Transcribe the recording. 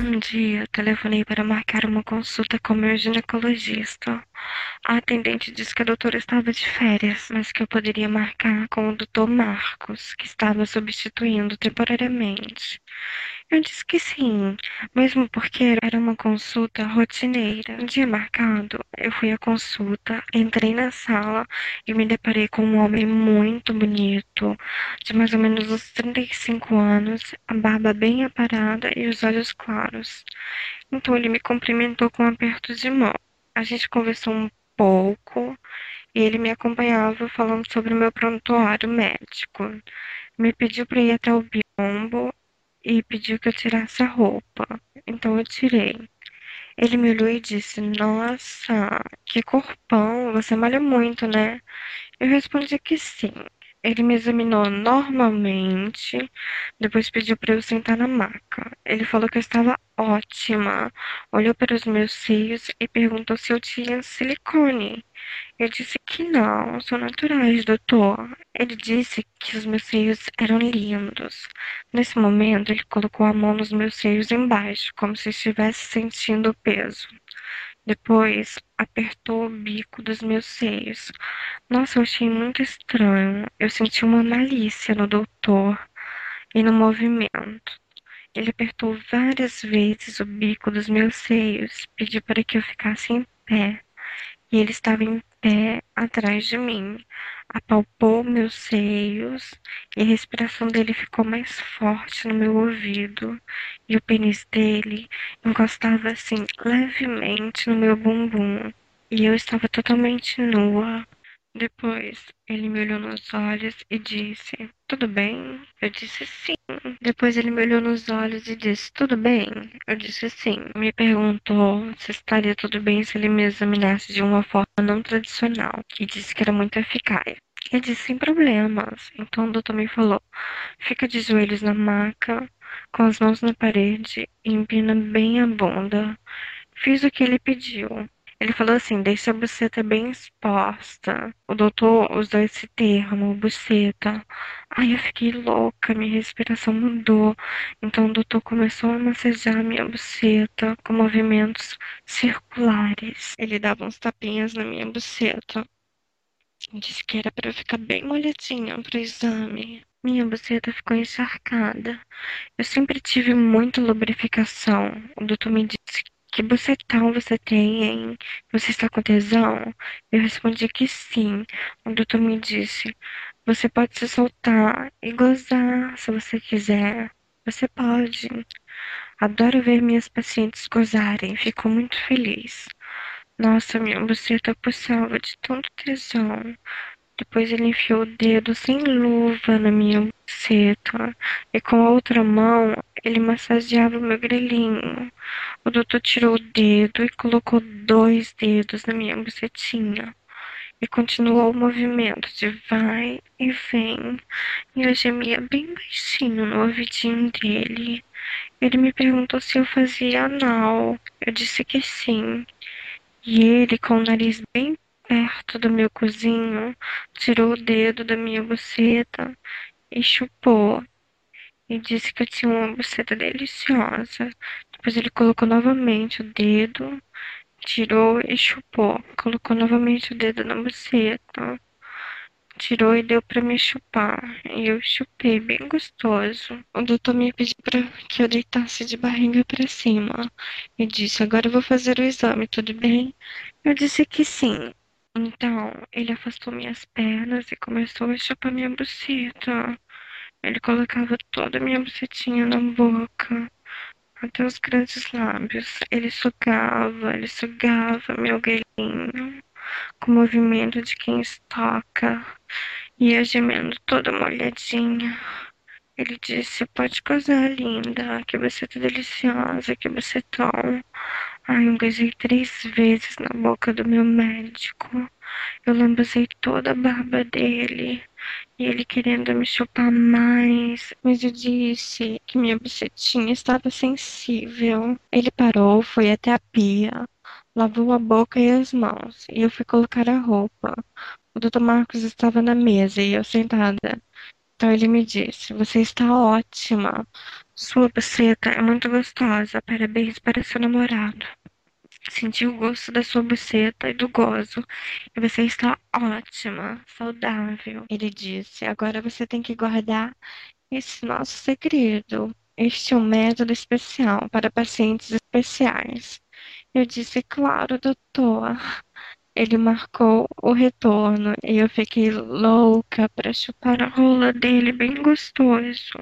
Um dia, telefonei para marcar uma consulta com meu ginecologista. A atendente disse que a doutora estava de férias, mas que eu poderia marcar com o doutor Marcos, que estava substituindo temporariamente. Eu disse que sim, mesmo porque era uma consulta rotineira. No dia marcado, eu fui à consulta, entrei na sala e me deparei com um homem muito bonito, de mais ou menos uns 35 anos, a barba bem aparada e os olhos claros. Então ele me cumprimentou com um aperto de mão. A gente conversou um pouco e ele me acompanhava falando sobre o meu prontuário médico. Me pediu para ir até o biombo e pediu que eu tirasse a roupa. Então eu tirei. Ele me olhou e disse: Nossa, que corpão, você malha muito, né? Eu respondi que sim. Ele me examinou normalmente, depois pediu para eu sentar na maca. Ele falou que eu estava ótima, olhou para os meus seios e perguntou se eu tinha silicone. Eu disse que não, são naturais, doutor. Ele disse que os meus seios eram lindos. Nesse momento, ele colocou a mão nos meus seios embaixo, como se estivesse sentindo o peso. Depois apertou o bico dos meus seios. Nossa, eu achei muito estranho. Eu senti uma malícia no doutor e no movimento. Ele apertou várias vezes o bico dos meus seios, pediu para que eu ficasse em pé. E ele estava em pé atrás de mim. Apalpou meus seios e a respiração dele ficou mais forte no meu ouvido. E o pênis dele encostava assim levemente no meu bumbum. E eu estava totalmente nua. Depois, ele me olhou nos olhos e disse: Tudo bem? Eu disse sim. Depois, ele me olhou nos olhos e disse: Tudo bem? Eu disse sim. Me perguntou se estaria tudo bem se ele me examinasse de uma forma não tradicional e disse que era muito eficaz. Eu disse: Sem problemas. Então, o doutor me falou: Fica de joelhos na maca, com as mãos na parede e empina bem a bunda. Fiz o que ele pediu. Ele falou assim: deixa a buceta bem exposta. O doutor usou esse termo, buceta. Aí eu fiquei louca, minha respiração mudou. Então o doutor começou a massagear minha buceta com movimentos circulares. Ele dava uns tapinhas na minha buceta. Disse que era para eu ficar bem molhadinha pro exame. Minha buceta ficou encharcada. Eu sempre tive muita lubrificação. O doutor me disse que bucetão você tem, hein? Você está com tesão? Eu respondi que sim. O doutor me disse: Você pode se soltar e gozar se você quiser. Você pode. Adoro ver minhas pacientes gozarem, fico muito feliz. Nossa, minha buceta pulsava de tanto tesão. Depois ele enfiou o dedo sem luva na minha buceta e com a outra mão ele massageava o meu grelhinho. O doutor tirou o dedo e colocou dois dedos na minha bucetinha. E continuou o movimento de vai e vem. E eu gemia bem baixinho no ouvidinho dele. Ele me perguntou se eu fazia anal. Eu disse que sim. E ele, com o nariz bem perto do meu cozinho, tirou o dedo da minha buceta e chupou. E disse que eu tinha uma buceta deliciosa. Depois ele colocou novamente o dedo, tirou e chupou. Colocou novamente o dedo na buceta. Tirou e deu para me chupar. E eu chupei bem gostoso. O doutor me pediu para que eu deitasse de barriga para cima. E disse: Agora eu vou fazer o exame, tudo bem? Eu disse que sim. Então, ele afastou minhas pernas e começou a chupar minha buceta. Ele colocava toda a minha bucetinha na boca, até os grandes lábios. Ele sugava, ele sugava meu grelhinho, com o movimento de quem estoca, ia gemendo toda molhadinha. Ele disse: Pode gozar, linda, que você tá deliciosa, que você tão. Ai, eu gozei três vezes na boca do meu médico. Eu lambuzei toda a barba dele. E ele querendo me chupar mais. Mas eu disse que minha bucetinha estava sensível. Ele parou, foi até a pia, lavou a boca e as mãos. E eu fui colocar a roupa. O Dr. Marcos estava na mesa e eu sentada. Então ele me disse: Você está ótima. Sua buceta é muito gostosa. Parabéns para seu namorado. Senti o gosto da sua buceta e do gozo. E você está ótima, saudável. Ele disse: Agora você tem que guardar esse nosso segredo. Este é um método especial para pacientes especiais. Eu disse: Claro, doutor. Ele marcou o retorno e eu fiquei louca para chupar a rola dele bem gostoso.